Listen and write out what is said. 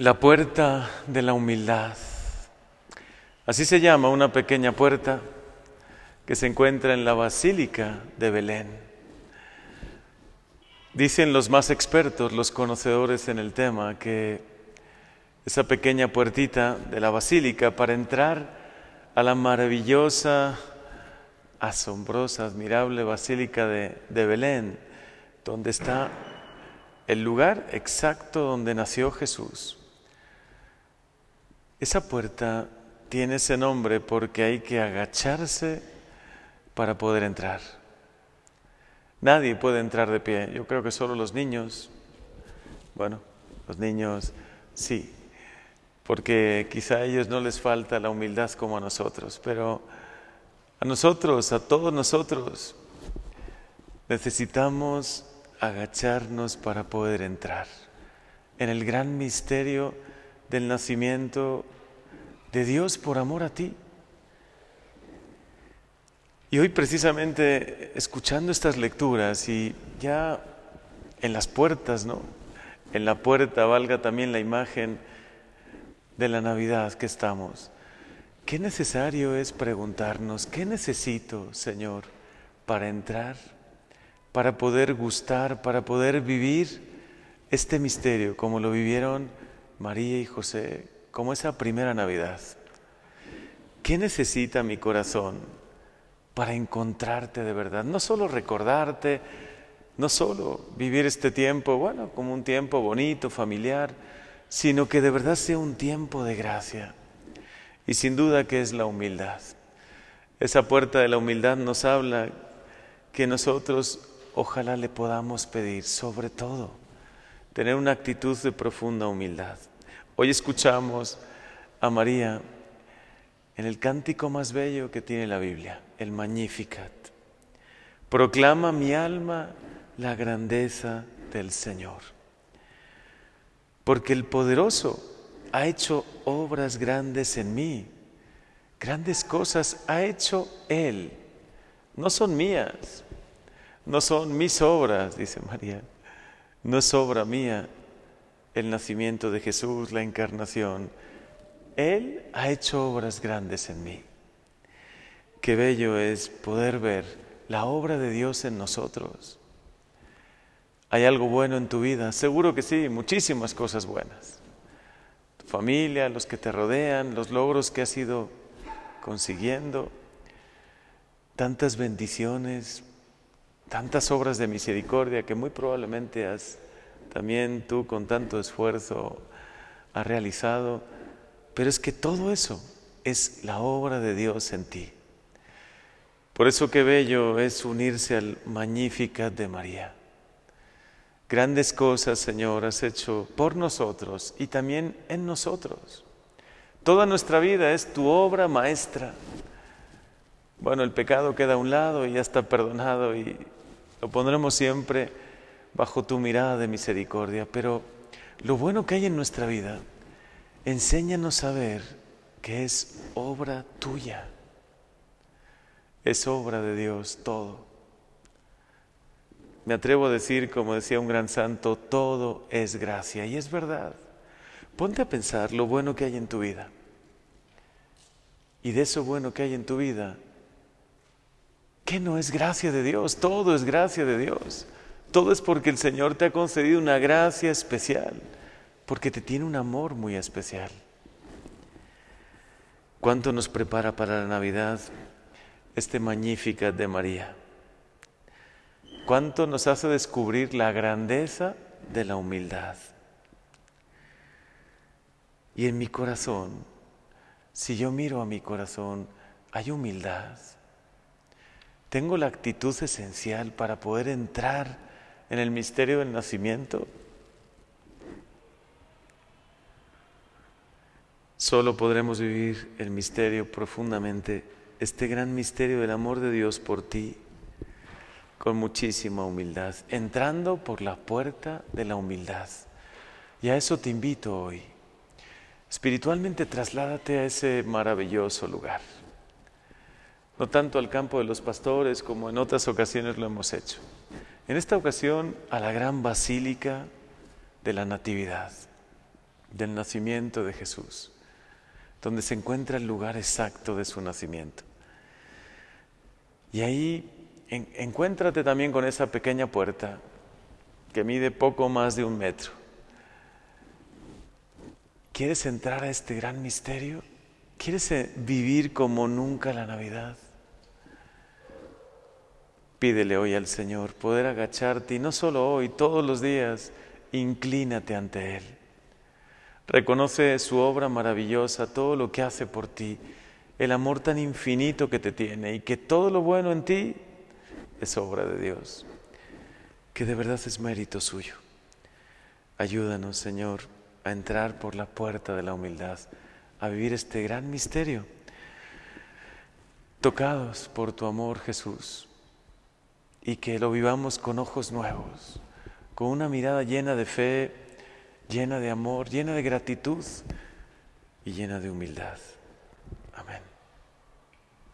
La puerta de la humildad. Así se llama una pequeña puerta que se encuentra en la Basílica de Belén. Dicen los más expertos, los conocedores en el tema, que esa pequeña puertita de la basílica para entrar a la maravillosa, asombrosa, admirable basílica de, de Belén, donde está el lugar exacto donde nació Jesús. Esa puerta tiene ese nombre porque hay que agacharse para poder entrar. Nadie puede entrar de pie. Yo creo que solo los niños, bueno, los niños sí, porque quizá a ellos no les falta la humildad como a nosotros, pero a nosotros, a todos nosotros, necesitamos agacharnos para poder entrar en el gran misterio del nacimiento de Dios por amor a ti. Y hoy precisamente escuchando estas lecturas y ya en las puertas, ¿no? En la puerta valga también la imagen de la Navidad que estamos. Qué necesario es preguntarnos, ¿qué necesito, Señor, para entrar, para poder gustar, para poder vivir este misterio como lo vivieron María y José, como esa primera Navidad. ¿Qué necesita mi corazón para encontrarte de verdad? No solo recordarte, no solo vivir este tiempo, bueno, como un tiempo bonito, familiar, sino que de verdad sea un tiempo de gracia. Y sin duda que es la humildad. Esa puerta de la humildad nos habla que nosotros ojalá le podamos pedir, sobre todo, tener una actitud de profunda humildad. Hoy escuchamos a María en el cántico más bello que tiene la Biblia, el Magnificat. Proclama mi alma la grandeza del Señor. Porque el poderoso ha hecho obras grandes en mí. Grandes cosas ha hecho Él. No son mías, no son mis obras, dice María. No es obra mía, el nacimiento de Jesús, la encarnación, Él ha hecho obras grandes en mí. Qué bello es poder ver la obra de Dios en nosotros. ¿Hay algo bueno en tu vida? Seguro que sí, muchísimas cosas buenas. Tu familia, los que te rodean, los logros que has ido consiguiendo, tantas bendiciones, tantas obras de misericordia que muy probablemente has también tú con tanto esfuerzo has realizado, pero es que todo eso es la obra de Dios en ti. Por eso qué bello es unirse al Magnificat de María. Grandes cosas, Señor, has hecho por nosotros y también en nosotros. Toda nuestra vida es tu obra maestra. Bueno, el pecado queda a un lado y ya está perdonado y lo pondremos siempre bajo tu mirada de misericordia, pero lo bueno que hay en nuestra vida, enséñanos a ver que es obra tuya, es obra de Dios todo. Me atrevo a decir, como decía un gran santo, todo es gracia, y es verdad. Ponte a pensar lo bueno que hay en tu vida. Y de eso bueno que hay en tu vida, ¿qué no es gracia de Dios? Todo es gracia de Dios. Todo es porque el Señor te ha concedido una gracia especial, porque te tiene un amor muy especial. ¿Cuánto nos prepara para la Navidad este Magnífica de María? ¿Cuánto nos hace descubrir la grandeza de la humildad? Y en mi corazón, si yo miro a mi corazón, hay humildad. Tengo la actitud esencial para poder entrar en el misterio del nacimiento? Solo podremos vivir el misterio profundamente, este gran misterio del amor de Dios por ti, con muchísima humildad, entrando por la puerta de la humildad. Y a eso te invito hoy. Espiritualmente trasládate a ese maravilloso lugar. No tanto al campo de los pastores como en otras ocasiones lo hemos hecho. En esta ocasión a la gran basílica de la Natividad. del nacimiento de Jesús, donde se encuentra el lugar exacto de su nacimiento. Y ahí encuéntrate también con esa pequeña puerta que mide poco más de un metro. ¿Quieres entrar a este gran misterio? ¿Quieres eh, vivir como nunca la Navidad? Pídele hoy al Señor poder agacharte y no solo hoy, todos los días, inclínate ante Él. Reconoce su obra maravillosa, todo lo que hace por ti, el amor tan infinito que te tiene y que todo lo bueno en ti es obra de Dios, que de verdad es mérito suyo. Ayúdanos, Señor, a entrar por la puerta de la humildad, a vivir este gran misterio, tocados por tu amor, Jesús, y que lo vivamos con ojos nuevos, con una mirada llena de fe, llena de amor, llena de gratitud y llena de humildad.